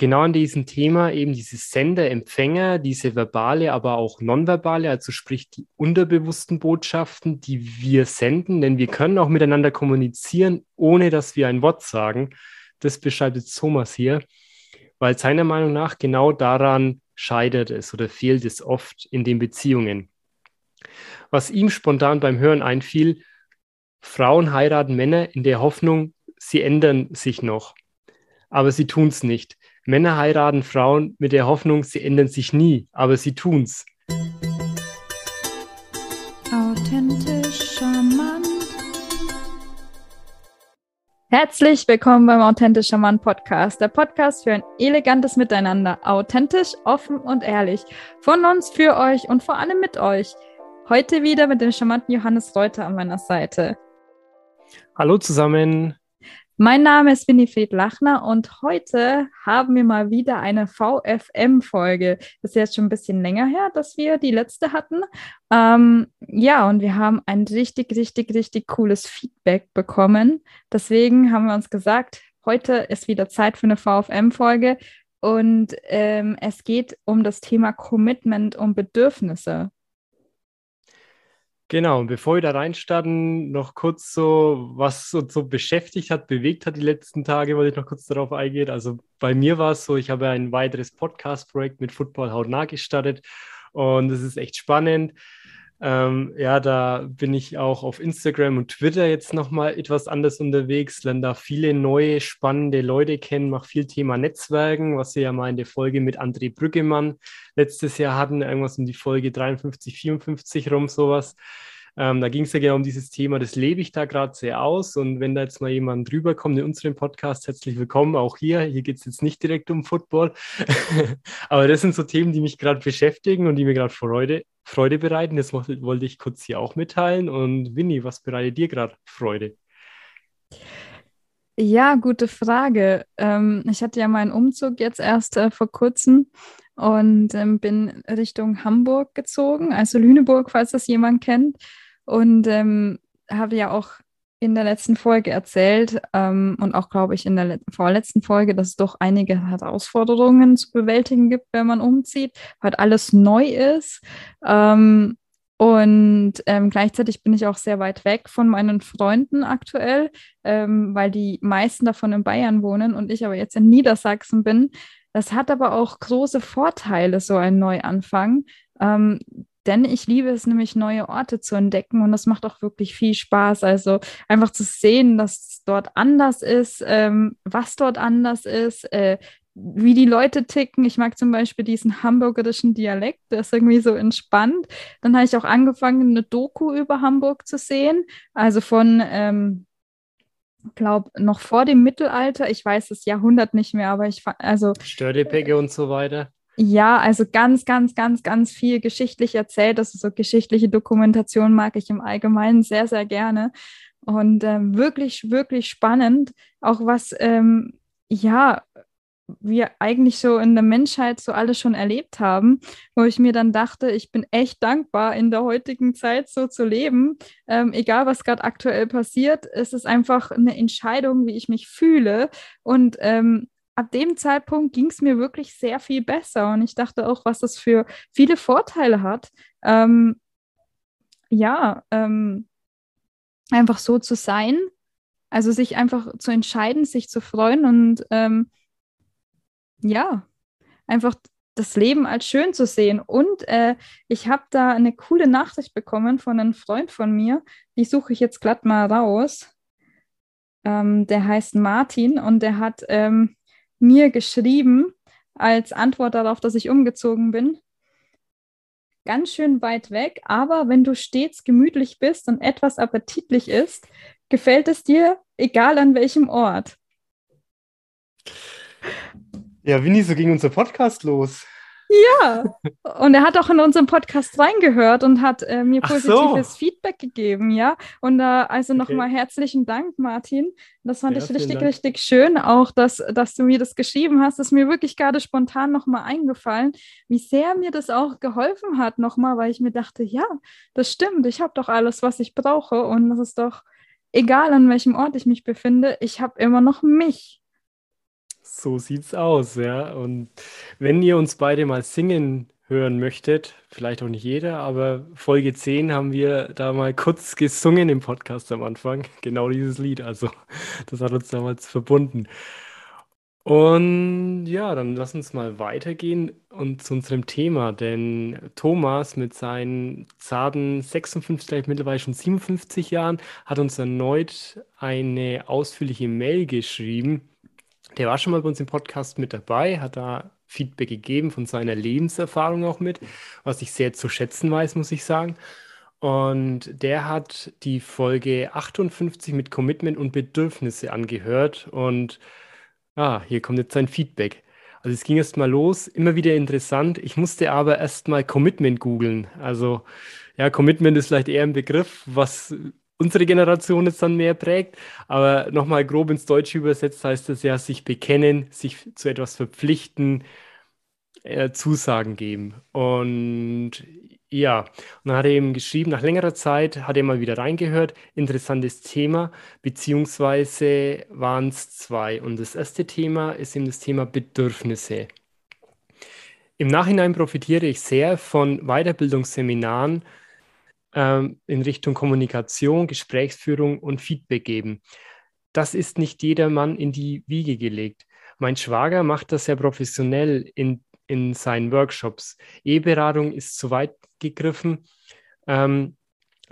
genau an diesem Thema eben dieses Sender-Empfänger, diese verbale, aber auch nonverbale, also sprich die unterbewussten Botschaften, die wir senden, denn wir können auch miteinander kommunizieren, ohne dass wir ein Wort sagen. Das beschreibt jetzt Thomas hier, weil seiner Meinung nach genau daran scheitert es oder fehlt es oft in den Beziehungen. Was ihm spontan beim Hören einfiel, Frauen heiraten Männer in der Hoffnung, sie ändern sich noch. Aber sie tun es nicht. Männer heiraten Frauen mit der Hoffnung, sie ändern sich nie, aber sie tun's. Authentisch charmant. Herzlich willkommen beim Authentisch Charmant Podcast, der Podcast für ein elegantes Miteinander, authentisch, offen und ehrlich. Von uns für euch und vor allem mit euch. Heute wieder mit dem charmanten Johannes Reuter an meiner Seite. Hallo zusammen. Mein Name ist Winifred Lachner und heute haben wir mal wieder eine VFM-Folge. Das ist jetzt schon ein bisschen länger her, dass wir die letzte hatten. Ähm, ja, und wir haben ein richtig, richtig, richtig cooles Feedback bekommen. Deswegen haben wir uns gesagt, heute ist wieder Zeit für eine VFM-Folge und ähm, es geht um das Thema Commitment und Bedürfnisse. Genau, und bevor wir da reinstarten, noch kurz so, was uns so beschäftigt hat, bewegt hat die letzten Tage, wollte ich noch kurz darauf eingehen. Also bei mir war es so, ich habe ein weiteres Podcast-Projekt mit Football hautnah gestartet und es ist echt spannend. Ähm, ja, da bin ich auch auf Instagram und Twitter jetzt nochmal etwas anders unterwegs, lerne da viele neue, spannende Leute kennen, mache viel Thema Netzwerken, was wir ja mal in der Folge mit André Brüggemann letztes Jahr hatten, irgendwas um die Folge 53, 54 rum, sowas. Ähm, da ging es ja genau um dieses Thema, das lebe ich da gerade sehr aus. Und wenn da jetzt mal jemand rüberkommt in unserem Podcast, herzlich willkommen auch hier. Hier geht es jetzt nicht direkt um Football. Aber das sind so Themen, die mich gerade beschäftigen und die mir gerade Freude, Freude bereiten. Das wollte ich kurz hier auch mitteilen. Und Winnie, was bereitet dir gerade Freude? Ja, gute Frage. Ähm, ich hatte ja meinen Umzug jetzt erst äh, vor kurzem und ähm, bin Richtung Hamburg gezogen, also Lüneburg, falls das jemand kennt. Und ähm, habe ja auch in der letzten Folge erzählt ähm, und auch, glaube ich, in der vorletzten Folge, dass es doch einige Herausforderungen zu bewältigen gibt, wenn man umzieht, weil alles neu ist. Ähm, und ähm, gleichzeitig bin ich auch sehr weit weg von meinen Freunden aktuell, ähm, weil die meisten davon in Bayern wohnen und ich aber jetzt in Niedersachsen bin. Das hat aber auch große Vorteile, so ein Neuanfang. Ähm, denn ich liebe es nämlich, neue Orte zu entdecken und das macht auch wirklich viel Spaß. Also einfach zu sehen, dass es dort anders ist, ähm, was dort anders ist, äh, wie die Leute ticken. Ich mag zum Beispiel diesen hamburgerischen Dialekt, der ist irgendwie so entspannt. Dann habe ich auch angefangen, eine Doku über Hamburg zu sehen, also von ähm, glaube, noch vor dem Mittelalter, ich weiß das Jahrhundert nicht mehr, aber ich also. Störtepecke und so weiter. Ja, also ganz, ganz, ganz, ganz viel geschichtlich erzählt. Also so geschichtliche Dokumentation mag ich im Allgemeinen sehr, sehr gerne. Und ähm, wirklich, wirklich spannend, auch was, ähm, ja, wir eigentlich so in der Menschheit so alles schon erlebt haben, wo ich mir dann dachte, ich bin echt dankbar, in der heutigen Zeit so zu leben. Ähm, egal, was gerade aktuell passiert, es ist einfach eine Entscheidung, wie ich mich fühle. Und ähm, ab dem Zeitpunkt ging es mir wirklich sehr viel besser. Und ich dachte auch, was das für viele Vorteile hat. Ähm, ja, ähm, einfach so zu sein. Also sich einfach zu entscheiden, sich zu freuen und ähm, ja, einfach das Leben als schön zu sehen. Und äh, ich habe da eine coole Nachricht bekommen von einem Freund von mir, die suche ich jetzt glatt mal raus. Ähm, der heißt Martin und der hat ähm, mir geschrieben als Antwort darauf, dass ich umgezogen bin. Ganz schön weit weg, aber wenn du stets gemütlich bist und etwas appetitlich ist, gefällt es dir, egal an welchem Ort. Ja, Winnie, so ging unser Podcast los. Ja, und er hat auch in unserem Podcast reingehört und hat äh, mir positives so. Feedback gegeben, ja. Und äh, also okay. nochmal herzlichen Dank, Martin. Das fand ja, ich richtig, richtig schön, auch dass, dass du mir das geschrieben hast. Das ist mir wirklich gerade spontan nochmal eingefallen, wie sehr mir das auch geholfen hat, nochmal, weil ich mir dachte, ja, das stimmt, ich habe doch alles, was ich brauche. Und das ist doch egal, an welchem Ort ich mich befinde, ich habe immer noch mich. So sieht's aus, ja. Und wenn ihr uns beide mal singen hören möchtet, vielleicht auch nicht jeder, aber Folge 10 haben wir da mal kurz gesungen im Podcast am Anfang. Genau dieses Lied. Also, das hat uns damals verbunden. Und ja, dann lass uns mal weitergehen und zu unserem Thema, denn Thomas mit seinen zarten 56, mittlerweile schon 57 Jahren, hat uns erneut eine ausführliche Mail geschrieben. Der war schon mal bei uns im Podcast mit dabei, hat da Feedback gegeben von seiner Lebenserfahrung auch mit, was ich sehr zu schätzen weiß, muss ich sagen. Und der hat die Folge 58 mit Commitment und Bedürfnisse angehört und Ah, hier kommt jetzt sein Feedback. Also es ging erst mal los, immer wieder interessant. Ich musste aber erst mal Commitment googeln. Also ja, Commitment ist vielleicht eher ein Begriff, was unsere Generation jetzt dann mehr prägt. Aber nochmal grob ins Deutsche übersetzt heißt das ja, sich bekennen, sich zu etwas verpflichten, äh, Zusagen geben. Und ja, und dann hat er eben geschrieben, nach längerer Zeit hat er mal wieder reingehört, interessantes Thema, beziehungsweise waren es zwei. Und das erste Thema ist eben das Thema Bedürfnisse. Im Nachhinein profitiere ich sehr von Weiterbildungsseminaren ähm, in Richtung Kommunikation, Gesprächsführung und Feedback geben. Das ist nicht jedermann in die Wiege gelegt. Mein Schwager macht das sehr professionell in in seinen Workshops. E-Beratung ist zu weit gegriffen. Ähm,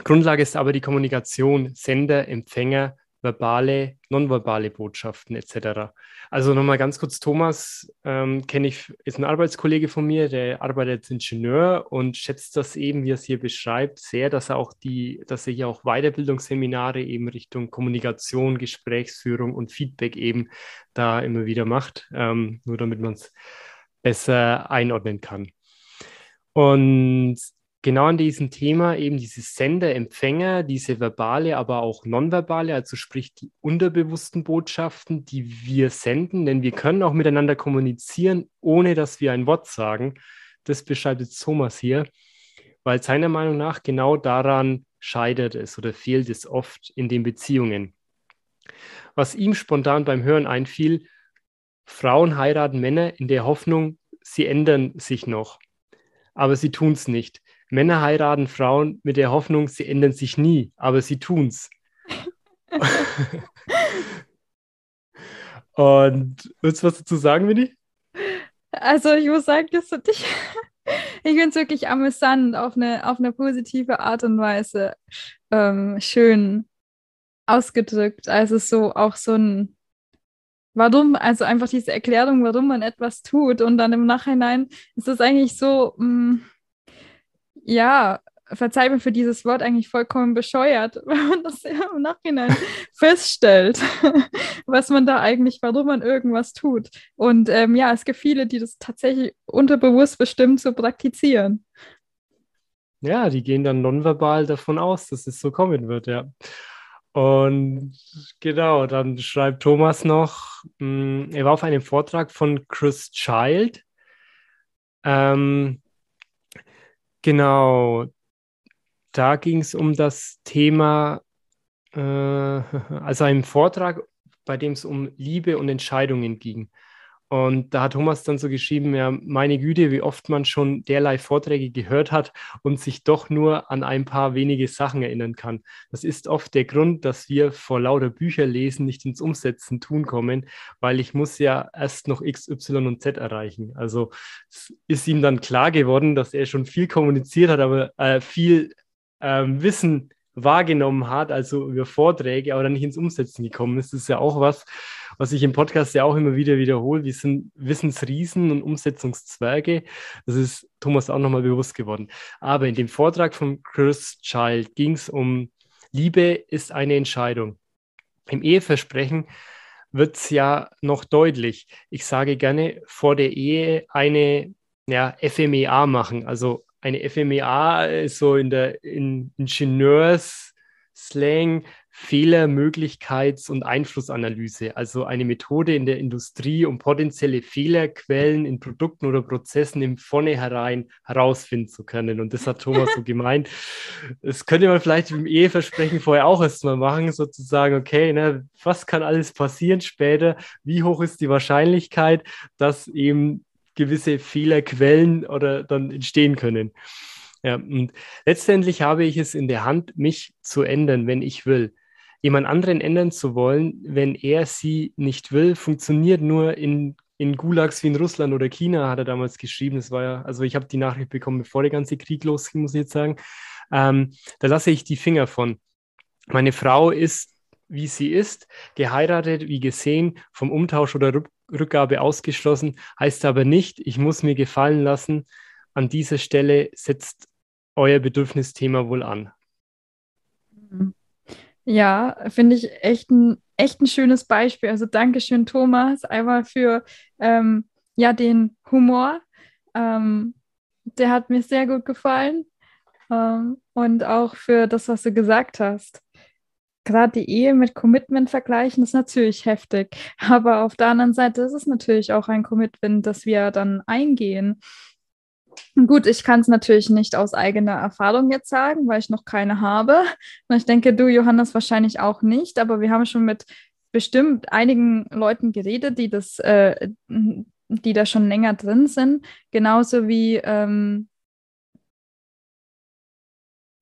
Grundlage ist aber die Kommunikation, Sender, Empfänger, verbale, nonverbale Botschaften etc. Also nochmal ganz kurz, Thomas ähm, kenne ich, ist ein Arbeitskollege von mir, der arbeitet als Ingenieur und schätzt das eben, wie er es hier beschreibt, sehr, dass er auch die, dass er hier auch Weiterbildungsseminare eben Richtung Kommunikation, Gesprächsführung und Feedback eben da immer wieder macht, ähm, nur damit man es besser einordnen kann. Und genau an diesem Thema eben diese Sender, Empfänger, diese verbale, aber auch nonverbale, also sprich die unterbewussten Botschaften, die wir senden, denn wir können auch miteinander kommunizieren, ohne dass wir ein Wort sagen. Das beschreibt jetzt Thomas hier, weil seiner Meinung nach genau daran scheitert es oder fehlt es oft in den Beziehungen. Was ihm spontan beim Hören einfiel, Frauen heiraten Männer in der Hoffnung, sie ändern sich noch. Aber sie tun es nicht. Männer heiraten Frauen mit der Hoffnung, sie ändern sich nie, aber sie tun es. Und willst du was dazu sagen, Winnie? Also ich muss sagen, das hat dich. ich finde es wirklich amüsant, auf eine, auf eine positive Art und Weise ähm, schön ausgedrückt. Also so auch so ein warum, also einfach diese Erklärung, warum man etwas tut und dann im Nachhinein ist es eigentlich so, mh, mm, ja, verzeih mir für dieses Wort eigentlich vollkommen bescheuert, wenn man das im Nachhinein feststellt, was man da eigentlich, warum man irgendwas tut. Und ähm, ja, es gibt viele, die das tatsächlich unterbewusst bestimmt so praktizieren. Ja, die gehen dann nonverbal davon aus, dass es so kommen wird, ja. Und genau, dann schreibt Thomas noch, mh, hm, er war auf einem Vortrag von Chris Child. Ähm, genau, da ging es um das Thema, äh, also einen Vortrag, bei dem es um Liebe und Entscheidungen ging. Und da hat Thomas dann so geschrieben, ja, meine Güte, wie oft man schon derlei Vorträge gehört hat und sich doch nur an ein paar wenige Sachen erinnern kann. Das ist oft der Grund, dass wir vor lauter Bücher lesen nicht ins Umsetzen tun kommen, weil ich muss ja erst noch X, Y und Z erreichen. Also ist ihm dann klar geworden, dass er schon viel kommuniziert hat, aber äh, viel ähm, Wissen wahrgenommen hat, also über Vorträge, aber dann nicht ins Umsetzen gekommen ist. Das ist ja auch was, was ich im Podcast ja auch immer wieder wiederhole. Wir sind Wissensriesen und Umsetzungszwerge. Das ist Thomas auch nochmal bewusst geworden. Aber in dem Vortrag von Chris Child ging es um Liebe ist eine Entscheidung. Im Eheversprechen wird es ja noch deutlich. Ich sage gerne vor der Ehe eine ja, FMEA machen, also eine FMEA ist so in der in Ingenieurs-Slang Fehlermöglichkeits- und Einflussanalyse, also eine Methode in der Industrie, um potenzielle Fehlerquellen in Produkten oder Prozessen im Vornherein herausfinden zu können. Und das hat Thomas so gemeint. Das könnte man vielleicht im Eheversprechen vorher auch erstmal machen, sozusagen, okay, ne, was kann alles passieren später? Wie hoch ist die Wahrscheinlichkeit, dass eben gewisse Fehlerquellen oder dann entstehen können? Ja, und letztendlich habe ich es in der Hand, mich zu ändern, wenn ich will. Jemand anderen ändern zu wollen, wenn er sie nicht will, funktioniert nur in, in Gulags wie in Russland oder China, hat er damals geschrieben. Das war ja, also ich habe die Nachricht bekommen, bevor der ganze Krieg losging, muss ich jetzt sagen. Ähm, da lasse ich die Finger von. Meine Frau ist, wie sie ist, geheiratet, wie gesehen, vom Umtausch oder Rückgabe ausgeschlossen, heißt aber nicht, ich muss mir gefallen lassen, an dieser Stelle setzt euer Bedürfnisthema wohl an? Ja, finde ich echt ein, echt ein schönes Beispiel. Also Dankeschön, Thomas, einmal für ähm, ja, den Humor. Ähm, der hat mir sehr gut gefallen. Ähm, und auch für das, was du gesagt hast. Gerade die Ehe mit Commitment vergleichen ist natürlich heftig. Aber auf der anderen Seite ist es natürlich auch ein Commitment, das wir dann eingehen. Gut, ich kann es natürlich nicht aus eigener Erfahrung jetzt sagen, weil ich noch keine habe. Ich denke, du, Johannes, wahrscheinlich auch nicht, aber wir haben schon mit bestimmt einigen Leuten geredet, die das, äh, die da schon länger drin sind. Genauso wie, ähm,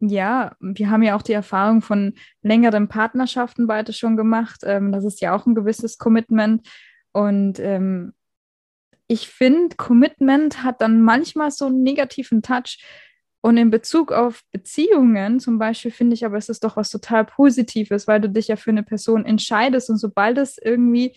ja, wir haben ja auch die Erfahrung von längeren Partnerschaften beide schon gemacht. Ähm, das ist ja auch ein gewisses Commitment. Und ähm, ich finde, Commitment hat dann manchmal so einen negativen Touch. Und in Bezug auf Beziehungen zum Beispiel finde ich aber, es ist doch was total Positives, weil du dich ja für eine Person entscheidest und sobald es irgendwie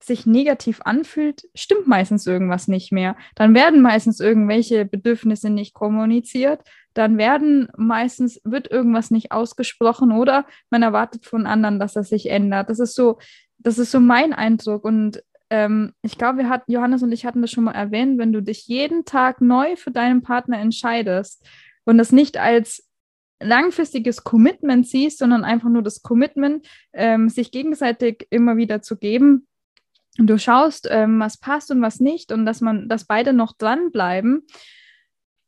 sich negativ anfühlt, stimmt meistens irgendwas nicht mehr. Dann werden meistens irgendwelche Bedürfnisse nicht kommuniziert, dann werden meistens, wird irgendwas nicht ausgesprochen oder man erwartet von anderen, dass das sich ändert. Das ist so, das ist so mein Eindruck. Und ähm, ich glaube, wir hatten, Johannes und ich hatten das schon mal erwähnt, wenn du dich jeden Tag neu für deinen Partner entscheidest und das nicht als langfristiges Commitment siehst, sondern einfach nur das Commitment, ähm, sich gegenseitig immer wieder zu geben. Und du schaust, ähm, was passt und was nicht und dass man, dass beide noch dranbleiben,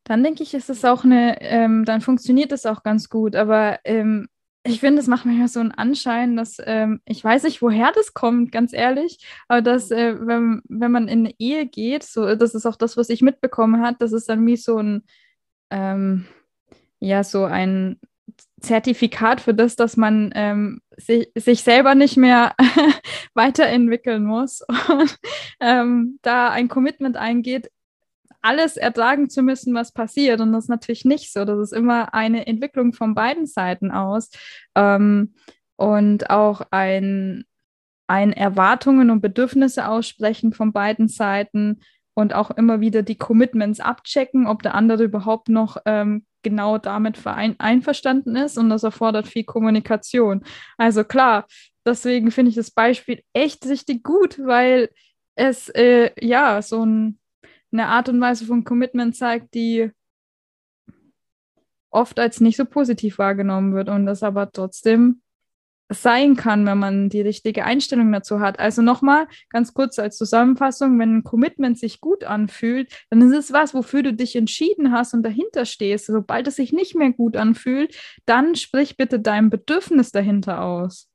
dann denke ich, ist es auch eine, ähm, dann funktioniert es auch ganz gut. Aber ähm, ich finde, es macht manchmal so einen Anschein, dass ähm, ich weiß nicht, woher das kommt, ganz ehrlich, aber dass, äh, wenn, wenn man in eine Ehe geht, so, das ist auch das, was ich mitbekommen habe, das ist dann wie so ein, ähm, ja, so ein Zertifikat für das, dass man ähm, sich, sich selber nicht mehr weiterentwickeln muss. Und ähm, da ein Commitment eingeht, alles ertragen zu müssen, was passiert. Und das ist natürlich nicht so. Das ist immer eine Entwicklung von beiden Seiten aus ähm, und auch ein, ein Erwartungen und Bedürfnisse aussprechen von beiden Seiten und auch immer wieder die Commitments abchecken, ob der andere überhaupt noch ähm, genau damit einverstanden ist. Und das erfordert viel Kommunikation. Also klar, deswegen finde ich das Beispiel echt richtig gut, weil es äh, ja so ein eine Art und Weise von Commitment zeigt, die oft als nicht so positiv wahrgenommen wird und das aber trotzdem sein kann, wenn man die richtige Einstellung dazu hat. Also nochmal ganz kurz als Zusammenfassung, wenn ein Commitment sich gut anfühlt, dann ist es was, wofür du dich entschieden hast und dahinter stehst. Sobald es sich nicht mehr gut anfühlt, dann sprich bitte dein Bedürfnis dahinter aus.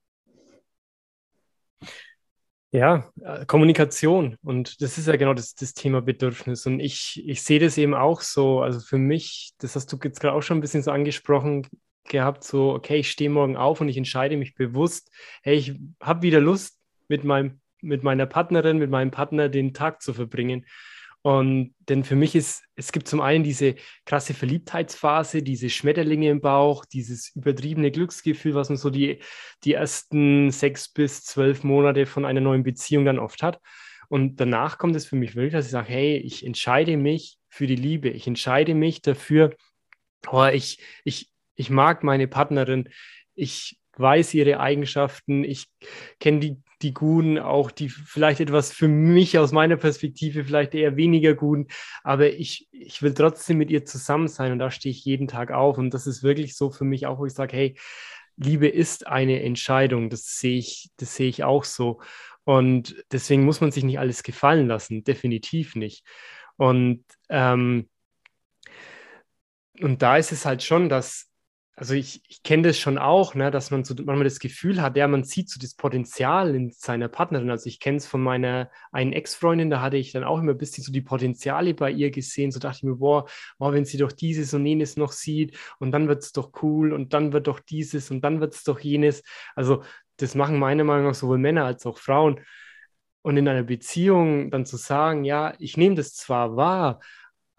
Ja, äh, Kommunikation. Und das ist ja genau das, das Thema Bedürfnis. Und ich, ich sehe das eben auch so. Also für mich, das hast du jetzt gerade auch schon ein bisschen so angesprochen gehabt, so, okay, ich stehe morgen auf und ich entscheide mich bewusst, hey, ich habe wieder Lust, mit, meinem, mit meiner Partnerin, mit meinem Partner den Tag zu verbringen. Und denn für mich ist, es gibt zum einen diese krasse Verliebtheitsphase, diese Schmetterlinge im Bauch, dieses übertriebene Glücksgefühl, was man so die, die ersten sechs bis zwölf Monate von einer neuen Beziehung dann oft hat. Und danach kommt es für mich wirklich, dass ich sage, hey, ich entscheide mich für die Liebe. Ich entscheide mich dafür, oh, ich, ich, ich mag meine Partnerin. Ich weiß ihre Eigenschaften. Ich kenne die die Guten, auch die vielleicht etwas für mich aus meiner Perspektive vielleicht eher weniger Guten, aber ich, ich will trotzdem mit ihr zusammen sein und da stehe ich jeden Tag auf und das ist wirklich so für mich auch, wo ich sage, hey, Liebe ist eine Entscheidung. Das sehe ich, das sehe ich auch so. Und deswegen muss man sich nicht alles gefallen lassen, definitiv nicht. Und, ähm, und da ist es halt schon, dass also ich, ich kenne das schon auch, ne, dass man so manchmal das Gefühl hat, ja, man sieht so das Potenzial in seiner Partnerin. Also ich kenne es von meiner einen Ex-Freundin, da hatte ich dann auch immer ein bisschen so die Potenziale bei ihr gesehen. So dachte ich mir, boah, boah wenn sie doch dieses und jenes noch sieht und dann wird es doch cool und dann wird doch dieses und dann wird es doch jenes. Also das machen meiner Meinung nach sowohl Männer als auch Frauen. Und in einer Beziehung dann zu sagen, ja, ich nehme das zwar wahr,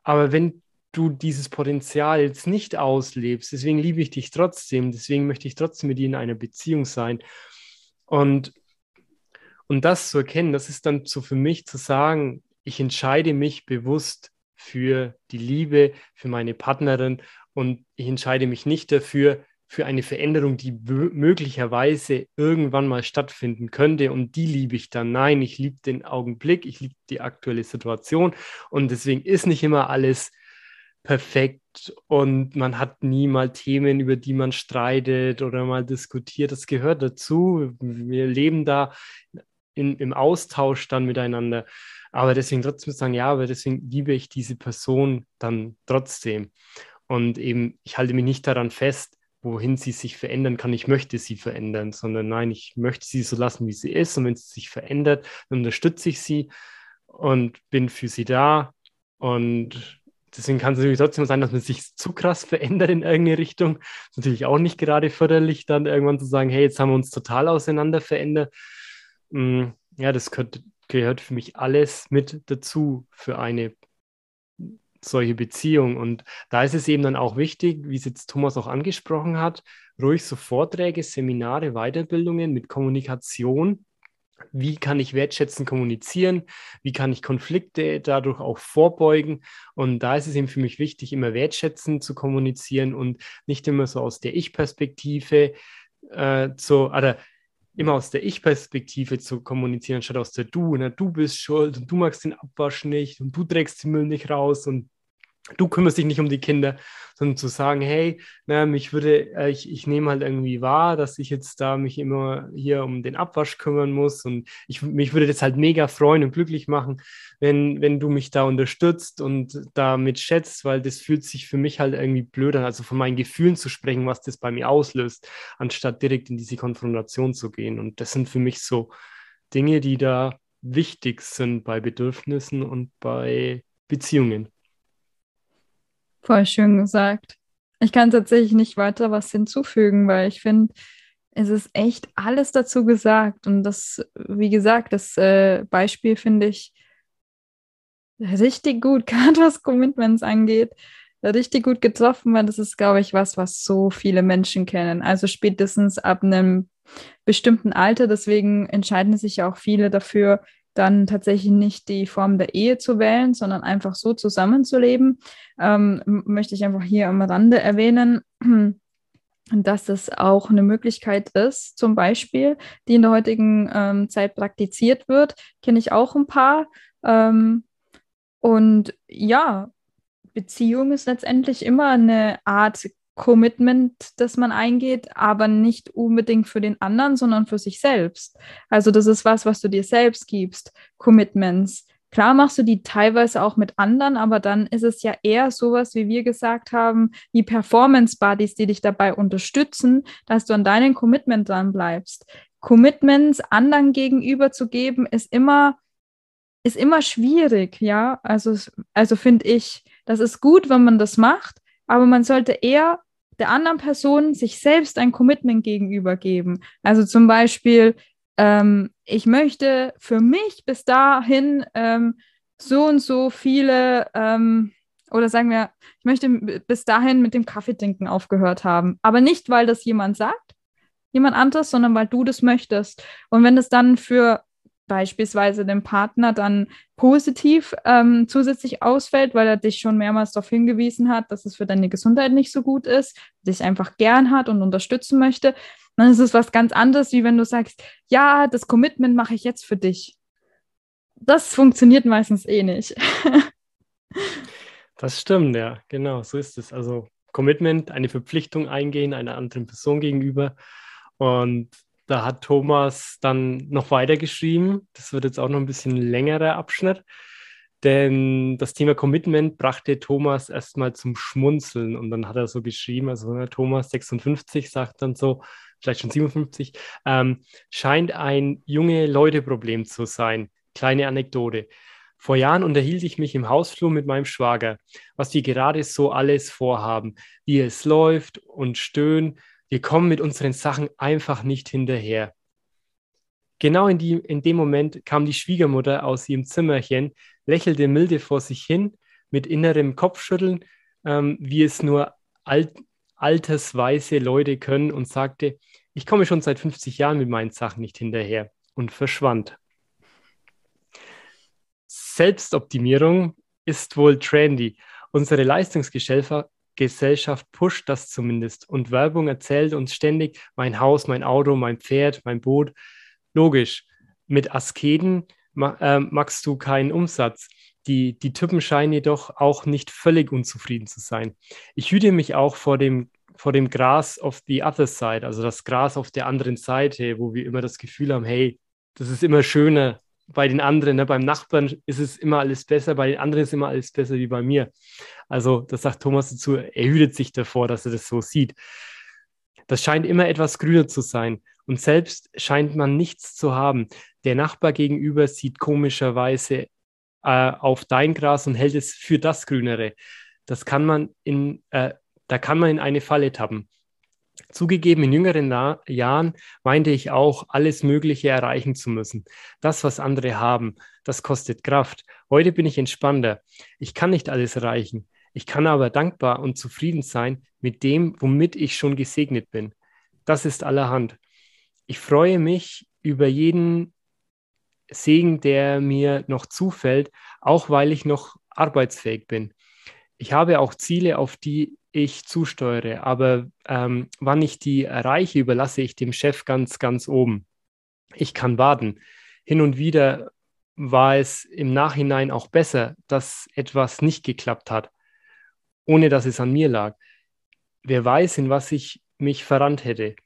aber wenn du dieses Potenzial jetzt nicht auslebst. Deswegen liebe ich dich trotzdem. Deswegen möchte ich trotzdem mit dir in einer Beziehung sein. Und, und das zu erkennen, das ist dann so für mich zu sagen, ich entscheide mich bewusst für die Liebe, für meine Partnerin und ich entscheide mich nicht dafür, für eine Veränderung, die möglicherweise irgendwann mal stattfinden könnte und die liebe ich dann. Nein, ich liebe den Augenblick, ich liebe die aktuelle Situation und deswegen ist nicht immer alles perfekt und man hat nie mal Themen, über die man streitet oder mal diskutiert. Das gehört dazu. Wir leben da in, im Austausch dann miteinander. Aber deswegen trotzdem sagen, ja, aber deswegen liebe ich diese Person dann trotzdem. Und eben, ich halte mich nicht daran fest, wohin sie sich verändern kann. Ich möchte sie verändern, sondern nein, ich möchte sie so lassen, wie sie ist. Und wenn sie sich verändert, dann unterstütze ich sie und bin für sie da. Und deswegen kann es natürlich trotzdem sein, dass man sich zu krass verändert in irgendeine Richtung. Ist natürlich auch nicht gerade förderlich, dann irgendwann zu sagen, hey, jetzt haben wir uns total auseinander verändert. Mm, ja, das gehört, gehört für mich alles mit dazu für eine solche Beziehung. Und da ist es eben dann auch wichtig, wie es jetzt Thomas auch angesprochen hat, ruhig so Vorträge, Seminare, Weiterbildungen mit Kommunikation wie kann ich wertschätzen kommunizieren, wie kann ich Konflikte dadurch auch vorbeugen. Und da ist es eben für mich wichtig, immer wertschätzen zu kommunizieren und nicht immer so aus der Ich-Perspektive äh, zu, oder immer aus der Ich-Perspektive zu kommunizieren, statt aus der Du. Ne? Du bist schuld und du magst den Abwasch nicht und du trägst den Müll nicht raus und du kümmerst dich nicht um die Kinder, sondern zu sagen, hey, na, mich würde, äh, ich, ich nehme halt irgendwie wahr, dass ich jetzt da mich immer hier um den Abwasch kümmern muss und ich, mich würde das halt mega freuen und glücklich machen, wenn, wenn du mich da unterstützt und damit schätzt, weil das fühlt sich für mich halt irgendwie blöd an, also von meinen Gefühlen zu sprechen, was das bei mir auslöst, anstatt direkt in diese Konfrontation zu gehen. Und das sind für mich so Dinge, die da wichtig sind bei Bedürfnissen und bei Beziehungen. Voll schön gesagt. Ich kann tatsächlich nicht weiter was hinzufügen, weil ich finde, es ist echt alles dazu gesagt. Und das, wie gesagt, das äh, Beispiel finde ich richtig gut, gerade was Commitments angeht, richtig gut getroffen, weil das ist, glaube ich, was, was so viele Menschen kennen. Also spätestens ab einem bestimmten Alter. Deswegen entscheiden sich ja auch viele dafür, dann tatsächlich nicht die Form der Ehe zu wählen, sondern einfach so zusammenzuleben, ähm, möchte ich einfach hier am Rande erwähnen, dass es auch eine Möglichkeit ist, zum Beispiel, die in der heutigen ähm, Zeit praktiziert wird, kenne ich auch ein paar. Ähm, und ja, Beziehung ist letztendlich immer eine Art Commitment, das man eingeht, aber nicht unbedingt für den anderen, sondern für sich selbst. Also das ist was, was du dir selbst gibst, Commitments. Klar machst du die teilweise auch mit anderen, aber dann ist es ja eher sowas, wie wir gesagt haben, wie Performance Buddies, die dich dabei unterstützen, dass du an deinem Commitment dran bleibst. Commitments anderen gegenüber zu geben, ist immer, ist immer schwierig, ja. Also, also finde ich, das ist gut, wenn man das macht, aber man sollte eher der anderen Person sich selbst ein Commitment gegenüber geben. Also zum Beispiel, ähm, ich möchte für mich bis dahin ähm, so und so viele, ähm, oder sagen wir, ich möchte bis dahin mit dem Kaffeetrinken aufgehört haben. Aber nicht, weil das jemand sagt, jemand anderes, sondern weil du das möchtest. Und wenn das dann für beispielsweise dem Partner dann positiv ähm, zusätzlich ausfällt, weil er dich schon mehrmals darauf hingewiesen hat, dass es für deine Gesundheit nicht so gut ist, dich einfach gern hat und unterstützen möchte, dann ist es was ganz anderes, wie wenn du sagst, ja, das Commitment mache ich jetzt für dich. Das funktioniert meistens eh nicht. das stimmt, ja, genau, so ist es. Also Commitment, eine Verpflichtung eingehen einer anderen Person gegenüber. Und da hat Thomas dann noch weiter geschrieben. Das wird jetzt auch noch ein bisschen längerer Abschnitt. Denn das Thema Commitment brachte Thomas erstmal zum Schmunzeln. Und dann hat er so geschrieben, also ne, Thomas 56 sagt dann so, vielleicht schon 57, ähm, scheint ein junge Leute-Problem zu sein. Kleine Anekdote. Vor Jahren unterhielt ich mich im Hausflur mit meinem Schwager, was wir gerade so alles vorhaben, wie es läuft und stöhnen. Wir kommen mit unseren Sachen einfach nicht hinterher. Genau in, die, in dem Moment kam die Schwiegermutter aus ihrem Zimmerchen, lächelte milde vor sich hin, mit innerem Kopfschütteln, ähm, wie es nur alt, altersweise Leute können, und sagte, ich komme schon seit 50 Jahren mit meinen Sachen nicht hinterher und verschwand. Selbstoptimierung ist wohl trendy. Unsere Leistungsgesellschaft pusht das zumindest und Werbung erzählt uns ständig, mein Haus, mein Auto, mein Pferd, mein Boot. Logisch, mit Asketen äh, machst du keinen Umsatz. Die, die Typen scheinen jedoch auch nicht völlig unzufrieden zu sein. Ich hüte mich auch vor dem, vor dem Gras of the other side, also das Gras auf der anderen Seite, wo wir immer das Gefühl haben, hey, das ist immer schöner bei den anderen. Ne? Beim Nachbarn ist es immer alles besser, bei den anderen ist immer alles besser wie bei mir. Also, das sagt Thomas dazu, er hütet sich davor, dass er das so sieht. Das scheint immer etwas grüner zu sein. Und selbst scheint man nichts zu haben. Der Nachbar gegenüber sieht komischerweise äh, auf dein Gras und hält es für das Grünere. Das kann man in, äh, da kann man in eine Falle tappen. Zugegeben, in jüngeren Na Jahren meinte ich auch, alles Mögliche erreichen zu müssen. Das, was andere haben, das kostet Kraft. Heute bin ich entspannter. Ich kann nicht alles erreichen. Ich kann aber dankbar und zufrieden sein mit dem, womit ich schon gesegnet bin. Das ist allerhand. Ich freue mich über jeden Segen, der mir noch zufällt, auch weil ich noch arbeitsfähig bin. Ich habe auch Ziele, auf die ich zusteuere, aber ähm, wann ich die erreiche, überlasse ich dem Chef ganz, ganz oben. Ich kann warten. Hin und wieder war es im Nachhinein auch besser, dass etwas nicht geklappt hat ohne dass es an mir lag. Wer weiß, in was ich mich verrannt hätte.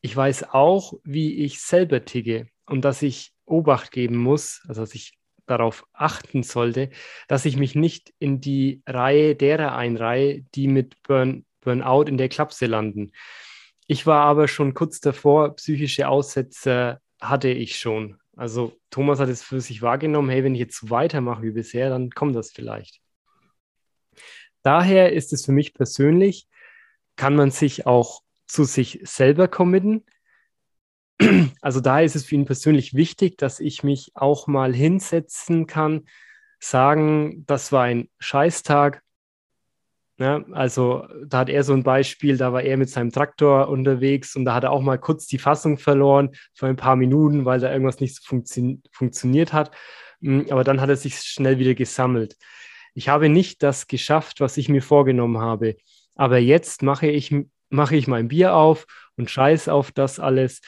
Ich weiß auch, wie ich selber ticke und dass ich Obacht geben muss, also dass ich darauf achten sollte, dass ich mich nicht in die Reihe derer einreihe, die mit Burn, Burnout in der Klapse landen. Ich war aber schon kurz davor, psychische Aussätze hatte ich schon. Also Thomas hat es für sich wahrgenommen, hey, wenn ich jetzt so weitermache wie bisher, dann kommt das vielleicht. Daher ist es für mich persönlich, kann man sich auch zu sich selber committen. Also daher ist es für ihn persönlich wichtig, dass ich mich auch mal hinsetzen kann, sagen, das war ein Scheißtag. Ja, also da hat er so ein Beispiel, da war er mit seinem Traktor unterwegs und da hat er auch mal kurz die Fassung verloren für ein paar Minuten, weil da irgendwas nicht so funktio funktioniert hat. Hm, aber dann hat er sich schnell wieder gesammelt ich habe nicht das geschafft, was ich mir vorgenommen habe. Aber jetzt mache ich, mache ich mein Bier auf und scheiß auf das alles,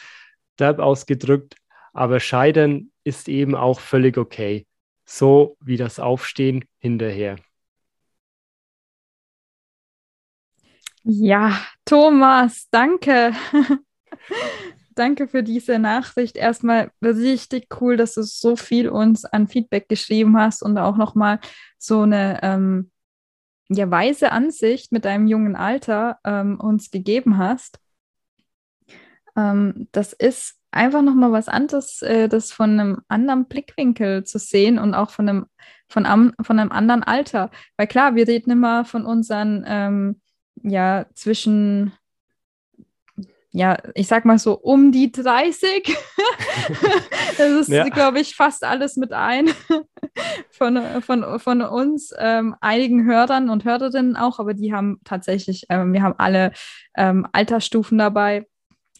derb ausgedrückt. Aber scheitern ist eben auch völlig okay. So wie das Aufstehen hinterher. Ja, Thomas, danke. danke für diese Nachricht. Erstmal richtig cool, dass du so viel uns an Feedback geschrieben hast und auch nochmal so eine ähm, ja, weise Ansicht mit deinem jungen Alter ähm, uns gegeben hast. Ähm, das ist einfach nochmal was anderes, äh, das von einem anderen Blickwinkel zu sehen und auch von einem, von, am, von einem anderen Alter. Weil klar, wir reden immer von unseren, ähm, ja, zwischen ja, ich sag mal so um die 30. das ist, ja. glaube ich, fast alles mit ein von, von, von uns, ähm, einigen Hörern und Hörerinnen auch, aber die haben tatsächlich, ähm, wir haben alle ähm, Altersstufen dabei.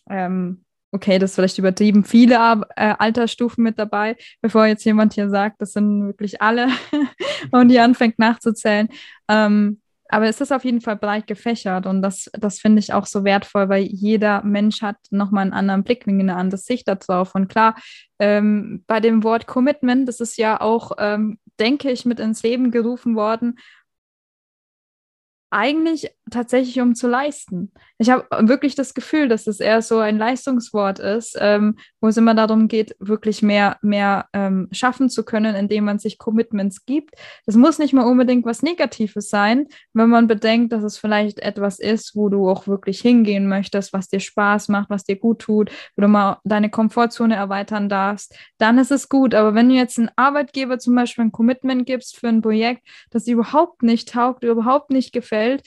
Ähm, okay, das ist vielleicht übertrieben, viele äh, Altersstufen mit dabei, bevor jetzt jemand hier sagt, das sind wirklich alle und die anfängt nachzuzählen. Ähm, aber es ist auf jeden Fall breit gefächert und das, das finde ich auch so wertvoll, weil jeder Mensch hat nochmal einen anderen Blickwinkel, eine andere Sicht darauf. Und klar, ähm, bei dem Wort Commitment, das ist ja auch, ähm, denke ich, mit ins Leben gerufen worden, eigentlich tatsächlich um zu leisten. Ich habe wirklich das Gefühl, dass es eher so ein Leistungswort ist, ähm, wo es immer darum geht, wirklich mehr, mehr ähm, schaffen zu können, indem man sich Commitments gibt. Das muss nicht mal unbedingt was Negatives sein, wenn man bedenkt, dass es vielleicht etwas ist, wo du auch wirklich hingehen möchtest, was dir Spaß macht, was dir gut tut, wo du mal deine Komfortzone erweitern darfst, dann ist es gut. Aber wenn du jetzt einen Arbeitgeber zum Beispiel ein Commitment gibst für ein Projekt, das dir überhaupt nicht taugt, überhaupt nicht gefällt, fällt,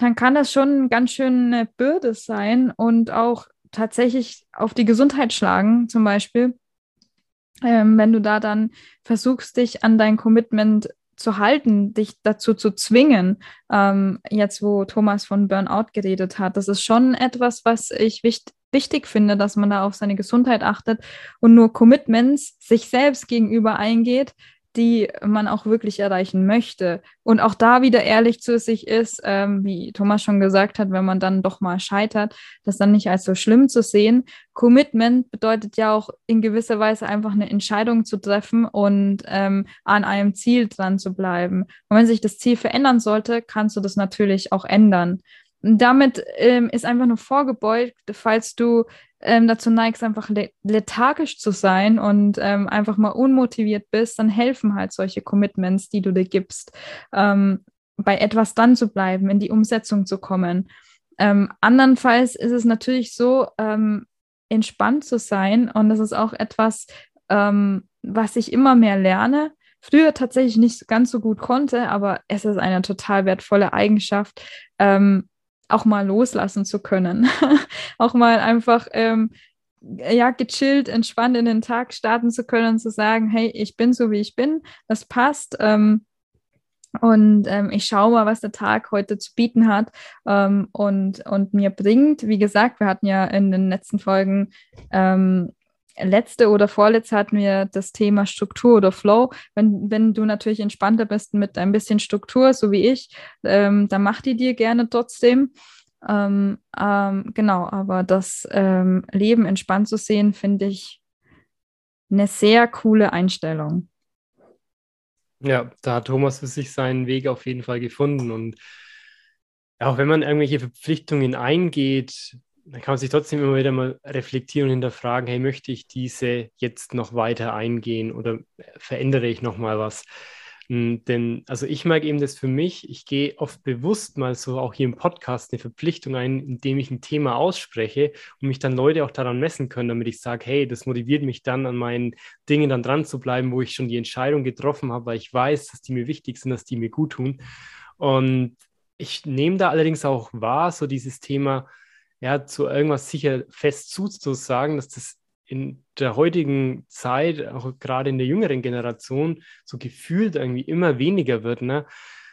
dann kann das schon ganz schön eine Bürde sein und auch tatsächlich auf die Gesundheit schlagen, zum Beispiel. Ähm, wenn du da dann versuchst, dich an dein Commitment zu halten, dich dazu zu zwingen, ähm, jetzt wo Thomas von Burnout geredet hat, das ist schon etwas, was ich wichtig wichtig finde, dass man da auf seine Gesundheit achtet und nur Commitments sich selbst gegenüber eingeht, die man auch wirklich erreichen möchte. Und auch da wieder ehrlich zu sich ist, ähm, wie Thomas schon gesagt hat, wenn man dann doch mal scheitert, das dann nicht als so schlimm zu sehen. Commitment bedeutet ja auch in gewisser Weise einfach eine Entscheidung zu treffen und ähm, an einem Ziel dran zu bleiben. Und wenn sich das Ziel verändern sollte, kannst du das natürlich auch ändern. Und damit ähm, ist einfach nur vorgebeugt, falls du ähm, dazu neigst, einfach lethargisch zu sein und ähm, einfach mal unmotiviert bist, dann helfen halt solche Commitments, die du dir gibst, ähm, bei etwas dann zu bleiben, in die Umsetzung zu kommen. Ähm, andernfalls ist es natürlich so, ähm, entspannt zu sein und das ist auch etwas, ähm, was ich immer mehr lerne. Früher tatsächlich nicht ganz so gut konnte, aber es ist eine total wertvolle Eigenschaft, ähm, auch mal loslassen zu können. auch mal einfach ähm, ja, gechillt, entspannt in den Tag starten zu können und zu sagen, hey, ich bin so, wie ich bin, das passt. Ähm, und ähm, ich schaue mal, was der Tag heute zu bieten hat ähm, und, und mir bringt. Wie gesagt, wir hatten ja in den letzten Folgen ähm, letzte oder vorletzte hatten wir das Thema Struktur oder Flow. Wenn, wenn du natürlich entspannter bist mit ein bisschen Struktur, so wie ich, ähm, dann mach die dir gerne trotzdem. Ähm, ähm, genau, aber das ähm, Leben entspannt zu sehen, finde ich eine sehr coole Einstellung. Ja, da hat Thomas für sich seinen Weg auf jeden Fall gefunden. Und auch wenn man irgendwelche Verpflichtungen eingeht, dann kann man sich trotzdem immer wieder mal reflektieren und hinterfragen, hey, möchte ich diese jetzt noch weiter eingehen oder verändere ich noch mal was? Hm, denn, also ich merke eben das für mich, ich gehe oft bewusst mal so auch hier im Podcast eine Verpflichtung ein, indem ich ein Thema ausspreche und mich dann Leute auch daran messen können, damit ich sage, hey, das motiviert mich dann an meinen Dingen dann dran zu bleiben, wo ich schon die Entscheidung getroffen habe, weil ich weiß, dass die mir wichtig sind, dass die mir gut tun. Und ich nehme da allerdings auch wahr, so dieses Thema, ja, zu irgendwas sicher fest zuzusagen, dass das in der heutigen Zeit, auch gerade in der jüngeren Generation, so gefühlt irgendwie immer weniger wird. Ne?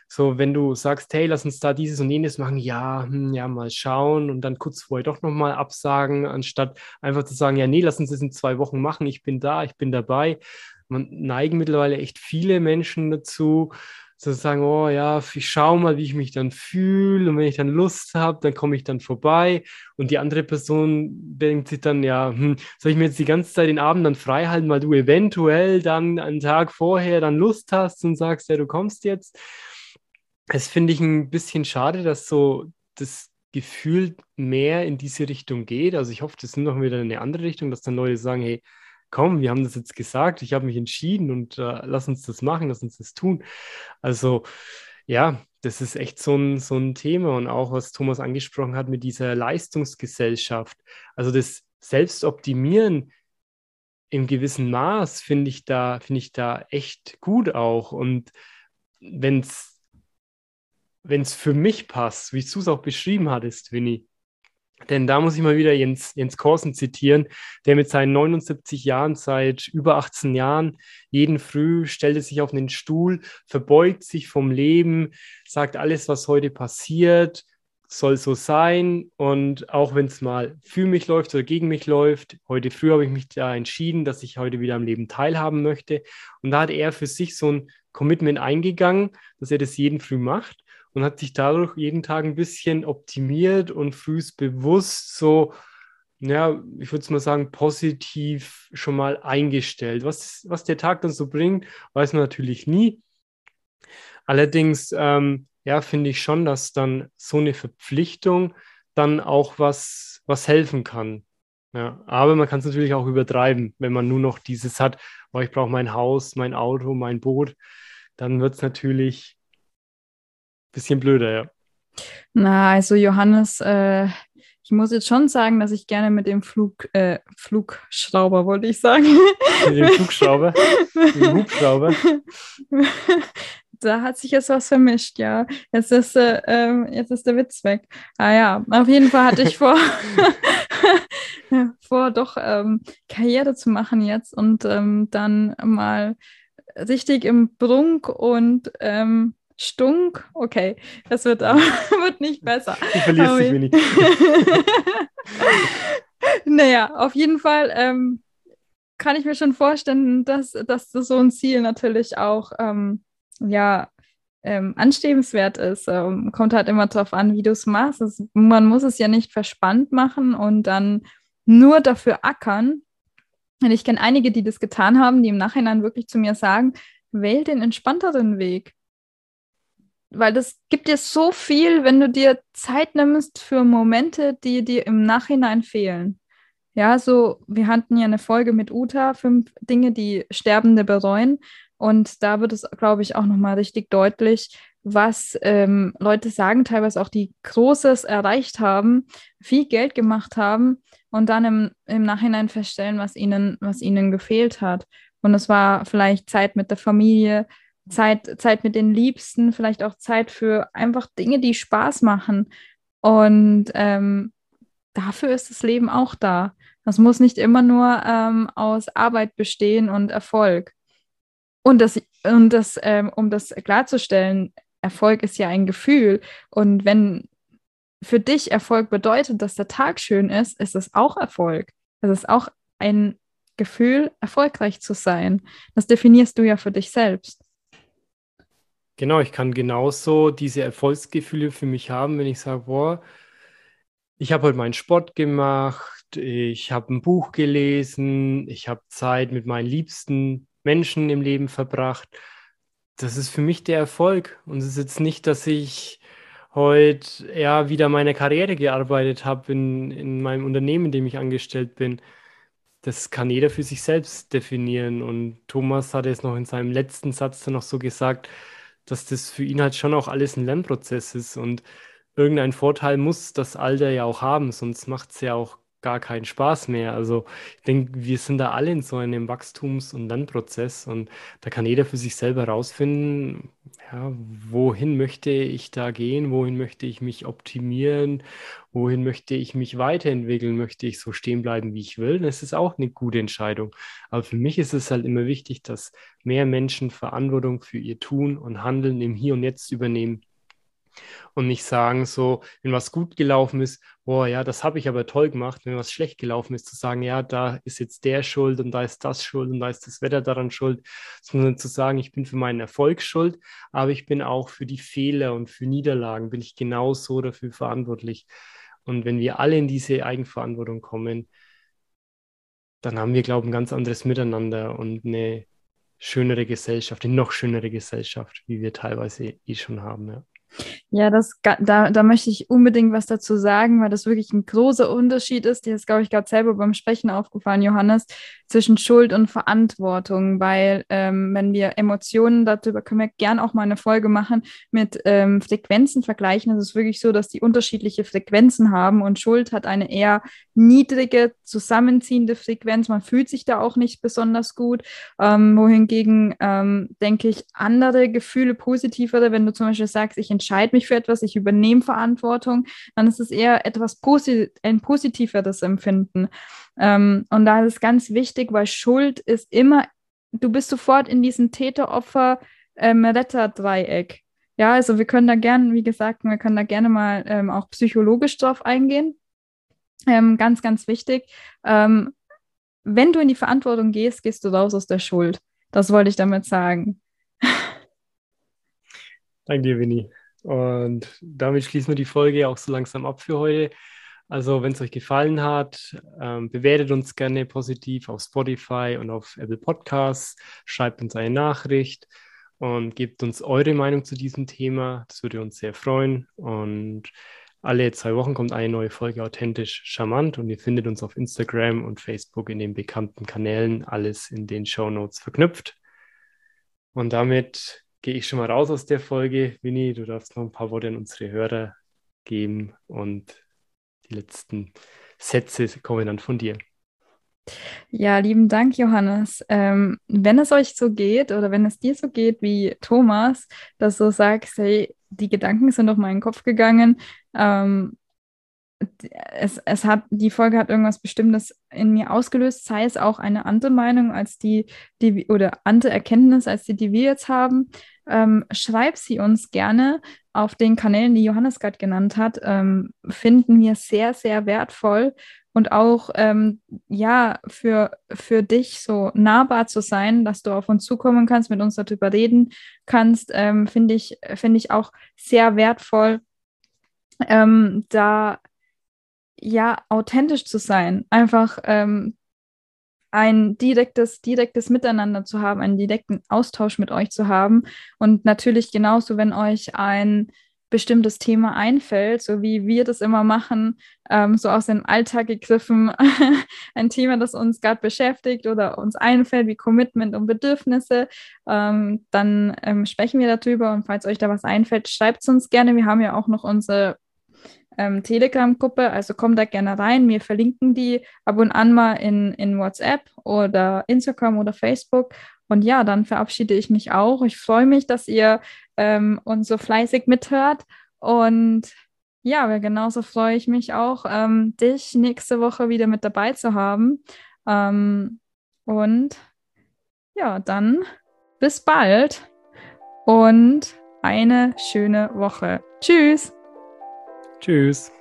So, wenn du sagst, hey, lass uns da dieses und jenes machen, ja, hm, ja, mal schauen und dann kurz vorher doch nochmal absagen, anstatt einfach zu sagen, ja, nee, lass uns das in zwei Wochen machen, ich bin da, ich bin dabei. Man neigen mittlerweile echt viele Menschen dazu, zu sagen, oh ja, ich schaue mal, wie ich mich dann fühle und wenn ich dann Lust habe, dann komme ich dann vorbei und die andere Person denkt sich dann, ja, hm, soll ich mir jetzt die ganze Zeit den Abend dann frei halten, weil du eventuell dann einen Tag vorher dann Lust hast und sagst, ja, du kommst jetzt. Das finde ich ein bisschen schade, dass so das Gefühl mehr in diese Richtung geht. Also ich hoffe, das ist noch wieder eine andere Richtung, dass dann Leute sagen, hey, komm, wir haben das jetzt gesagt, ich habe mich entschieden und äh, lass uns das machen, lass uns das tun. Also ja, das ist echt so ein, so ein Thema und auch was Thomas angesprochen hat mit dieser Leistungsgesellschaft. Also das Selbstoptimieren im gewissen Maß finde ich da, ich da echt gut auch. Und wenn es wenn es für mich passt, wie du es auch beschrieben hattest, Winnie, denn da muss ich mal wieder Jens, Jens Korsen zitieren, der mit seinen 79 Jahren seit über 18 Jahren jeden Früh stellt er sich auf einen Stuhl, verbeugt sich vom Leben, sagt alles, was heute passiert, soll so sein. Und auch wenn es mal für mich läuft oder gegen mich läuft, heute früh habe ich mich da entschieden, dass ich heute wieder am Leben teilhaben möchte. Und da hat er für sich so ein Commitment eingegangen, dass er das jeden Früh macht und hat sich dadurch jeden Tag ein bisschen optimiert und frühst bewusst so, ja, ich würde es mal sagen, positiv schon mal eingestellt. Was, was der Tag dann so bringt, weiß man natürlich nie. Allerdings ähm, ja, finde ich schon, dass dann so eine Verpflichtung dann auch was, was helfen kann. Ja, aber man kann es natürlich auch übertreiben, wenn man nur noch dieses hat, oh, ich brauche mein Haus, mein Auto, mein Boot, dann wird es natürlich bisschen blöder, ja. Na, also Johannes, äh, ich muss jetzt schon sagen, dass ich gerne mit dem Flug, äh, Flugschrauber, wollte ich sagen. Mit dem Flugschrauber? mit dem Hubschrauber? Da hat sich jetzt was vermischt, ja. Jetzt ist, äh, ähm, jetzt ist der Witz weg. Ah ja, auf jeden Fall hatte ich vor, vor doch ähm, Karriere zu machen jetzt und ähm, dann mal richtig im Brunk und ähm, Stunk, okay, das wird, aber, wird nicht besser. Du verlierst dich wenig. naja, auf jeden Fall ähm, kann ich mir schon vorstellen, dass, dass so ein Ziel natürlich auch ähm, ja, ähm, anstrebenswert ist. Ähm, kommt halt immer darauf an, wie du es machst. Es, man muss es ja nicht verspannt machen und dann nur dafür ackern. Und ich kenne einige, die das getan haben, die im Nachhinein wirklich zu mir sagen, wähl den entspannteren Weg weil das gibt dir so viel, wenn du dir Zeit nimmst für Momente, die dir im Nachhinein fehlen. Ja, so, wir hatten ja eine Folge mit Uta, fünf Dinge, die Sterbende bereuen. Und da wird es, glaube ich, auch nochmal richtig deutlich, was ähm, Leute sagen, teilweise auch die Großes erreicht haben, viel Geld gemacht haben und dann im, im Nachhinein feststellen, was ihnen, was ihnen gefehlt hat. Und es war vielleicht Zeit mit der Familie, Zeit, Zeit mit den Liebsten, vielleicht auch Zeit für einfach Dinge, die Spaß machen. Und ähm, dafür ist das Leben auch da. Das muss nicht immer nur ähm, aus Arbeit bestehen und Erfolg. Und das, und das ähm, um das klarzustellen, Erfolg ist ja ein Gefühl. Und wenn für dich Erfolg bedeutet, dass der Tag schön ist, ist es auch Erfolg. Es ist auch ein Gefühl, erfolgreich zu sein. Das definierst du ja für dich selbst. Genau, ich kann genauso diese Erfolgsgefühle für mich haben, wenn ich sage, boah, ich habe heute meinen Sport gemacht, ich habe ein Buch gelesen, ich habe Zeit mit meinen liebsten Menschen im Leben verbracht. Das ist für mich der Erfolg. Und es ist jetzt nicht, dass ich heute ja wieder meine Karriere gearbeitet habe in, in meinem Unternehmen, in dem ich angestellt bin. Das kann jeder für sich selbst definieren. Und Thomas hat es noch in seinem letzten Satz dann noch so gesagt, dass das für ihn halt schon auch alles ein Lernprozess ist und irgendein Vorteil muss das Alter ja auch haben, sonst macht es ja auch gar keinen Spaß mehr. Also ich denke, wir sind da alle in so einem Wachstums- und Lernprozess und da kann jeder für sich selber herausfinden, ja, wohin möchte ich da gehen, wohin möchte ich mich optimieren, wohin möchte ich mich weiterentwickeln, möchte ich so stehen bleiben, wie ich will. Das ist auch eine gute Entscheidung. Aber für mich ist es halt immer wichtig, dass mehr Menschen Verantwortung für ihr Tun und Handeln im Hier und Jetzt übernehmen und nicht sagen, so, wenn was gut gelaufen ist, boah, ja, das habe ich aber toll gemacht. Wenn was schlecht gelaufen ist, zu sagen, ja, da ist jetzt der schuld und da ist das schuld und da ist das Wetter daran schuld, sondern zu sagen, ich bin für meinen Erfolg schuld, aber ich bin auch für die Fehler und für Niederlagen, bin ich genauso dafür verantwortlich. Und wenn wir alle in diese Eigenverantwortung kommen, dann haben wir, glaube ich, ein ganz anderes Miteinander und eine schönere Gesellschaft, eine noch schönere Gesellschaft, wie wir teilweise eh schon haben. Ja. Ja, das, da, da möchte ich unbedingt was dazu sagen, weil das wirklich ein großer Unterschied ist. Dir ist, glaube ich, gerade selber beim Sprechen aufgefallen, Johannes, zwischen Schuld und Verantwortung, weil ähm, wenn wir Emotionen, darüber können wir gern auch mal eine Folge machen, mit ähm, Frequenzen vergleichen. Es ist wirklich so, dass die unterschiedliche Frequenzen haben und Schuld hat eine eher niedrige, zusammenziehende Frequenz. Man fühlt sich da auch nicht besonders gut. Ähm, wohingegen, ähm, denke ich, andere Gefühle, positivere, wenn du zum Beispiel sagst, ich entscheide mich für etwas, ich übernehme Verantwortung, dann ist es eher etwas posit ein positiveres Empfinden. Ähm, und da ist es ganz wichtig, weil Schuld ist immer, du bist sofort in diesem Täter-Opfer-Retter-Dreieck. Ähm, ja, also wir können da gerne, wie gesagt, wir können da gerne mal ähm, auch psychologisch drauf eingehen. Ähm, ganz, ganz wichtig. Ähm, wenn du in die Verantwortung gehst, gehst du raus aus der Schuld. Das wollte ich damit sagen. Danke dir, Winnie. Und damit schließen wir die Folge auch so langsam ab für heute. Also, wenn es euch gefallen hat, ähm, bewertet uns gerne positiv auf Spotify und auf Apple Podcasts, schreibt uns eine Nachricht und gebt uns eure Meinung zu diesem Thema. Das würde uns sehr freuen. Und alle zwei Wochen kommt eine neue Folge authentisch charmant und ihr findet uns auf Instagram und Facebook in den bekannten Kanälen, alles in den Show Notes verknüpft. Und damit gehe ich schon mal raus aus der Folge. Winnie, du darfst noch ein paar Worte an unsere Hörer geben und die letzten Sätze kommen dann von dir. Ja, lieben Dank, Johannes. Ähm, wenn es euch so geht oder wenn es dir so geht wie Thomas, dass du sagst, hey, die Gedanken sind durch meinen Kopf gegangen, ähm, es, es hat, die Folge hat irgendwas Bestimmtes in mir ausgelöst, sei es auch eine andere Meinung als die, die oder andere Erkenntnis als die, die wir jetzt haben. Ähm, schreib sie uns gerne auf den Kanälen, die Johannes gerade genannt hat. Ähm, finden wir sehr, sehr wertvoll und auch ähm, ja für, für dich so nahbar zu sein, dass du auf uns zukommen kannst, mit uns darüber reden kannst, ähm, finde ich, finde ich auch sehr wertvoll, ähm, da ja authentisch zu sein, einfach ähm, ein direktes, direktes Miteinander zu haben, einen direkten Austausch mit euch zu haben. Und natürlich genauso, wenn euch ein bestimmtes Thema einfällt, so wie wir das immer machen, ähm, so aus dem Alltag gegriffen, ein Thema, das uns gerade beschäftigt oder uns einfällt, wie Commitment und Bedürfnisse, ähm, dann ähm, sprechen wir darüber und falls euch da was einfällt, schreibt es uns gerne. Wir haben ja auch noch unsere ähm, Telegram-Gruppe, also kommt da gerne rein. Wir verlinken die ab und an mal in, in WhatsApp oder Instagram oder Facebook. Und ja, dann verabschiede ich mich auch. Ich freue mich, dass ihr ähm, uns so fleißig mithört. Und ja, genauso freue ich mich auch, ähm, dich nächste Woche wieder mit dabei zu haben. Ähm, und ja, dann bis bald und eine schöne Woche. Tschüss. Tschüss.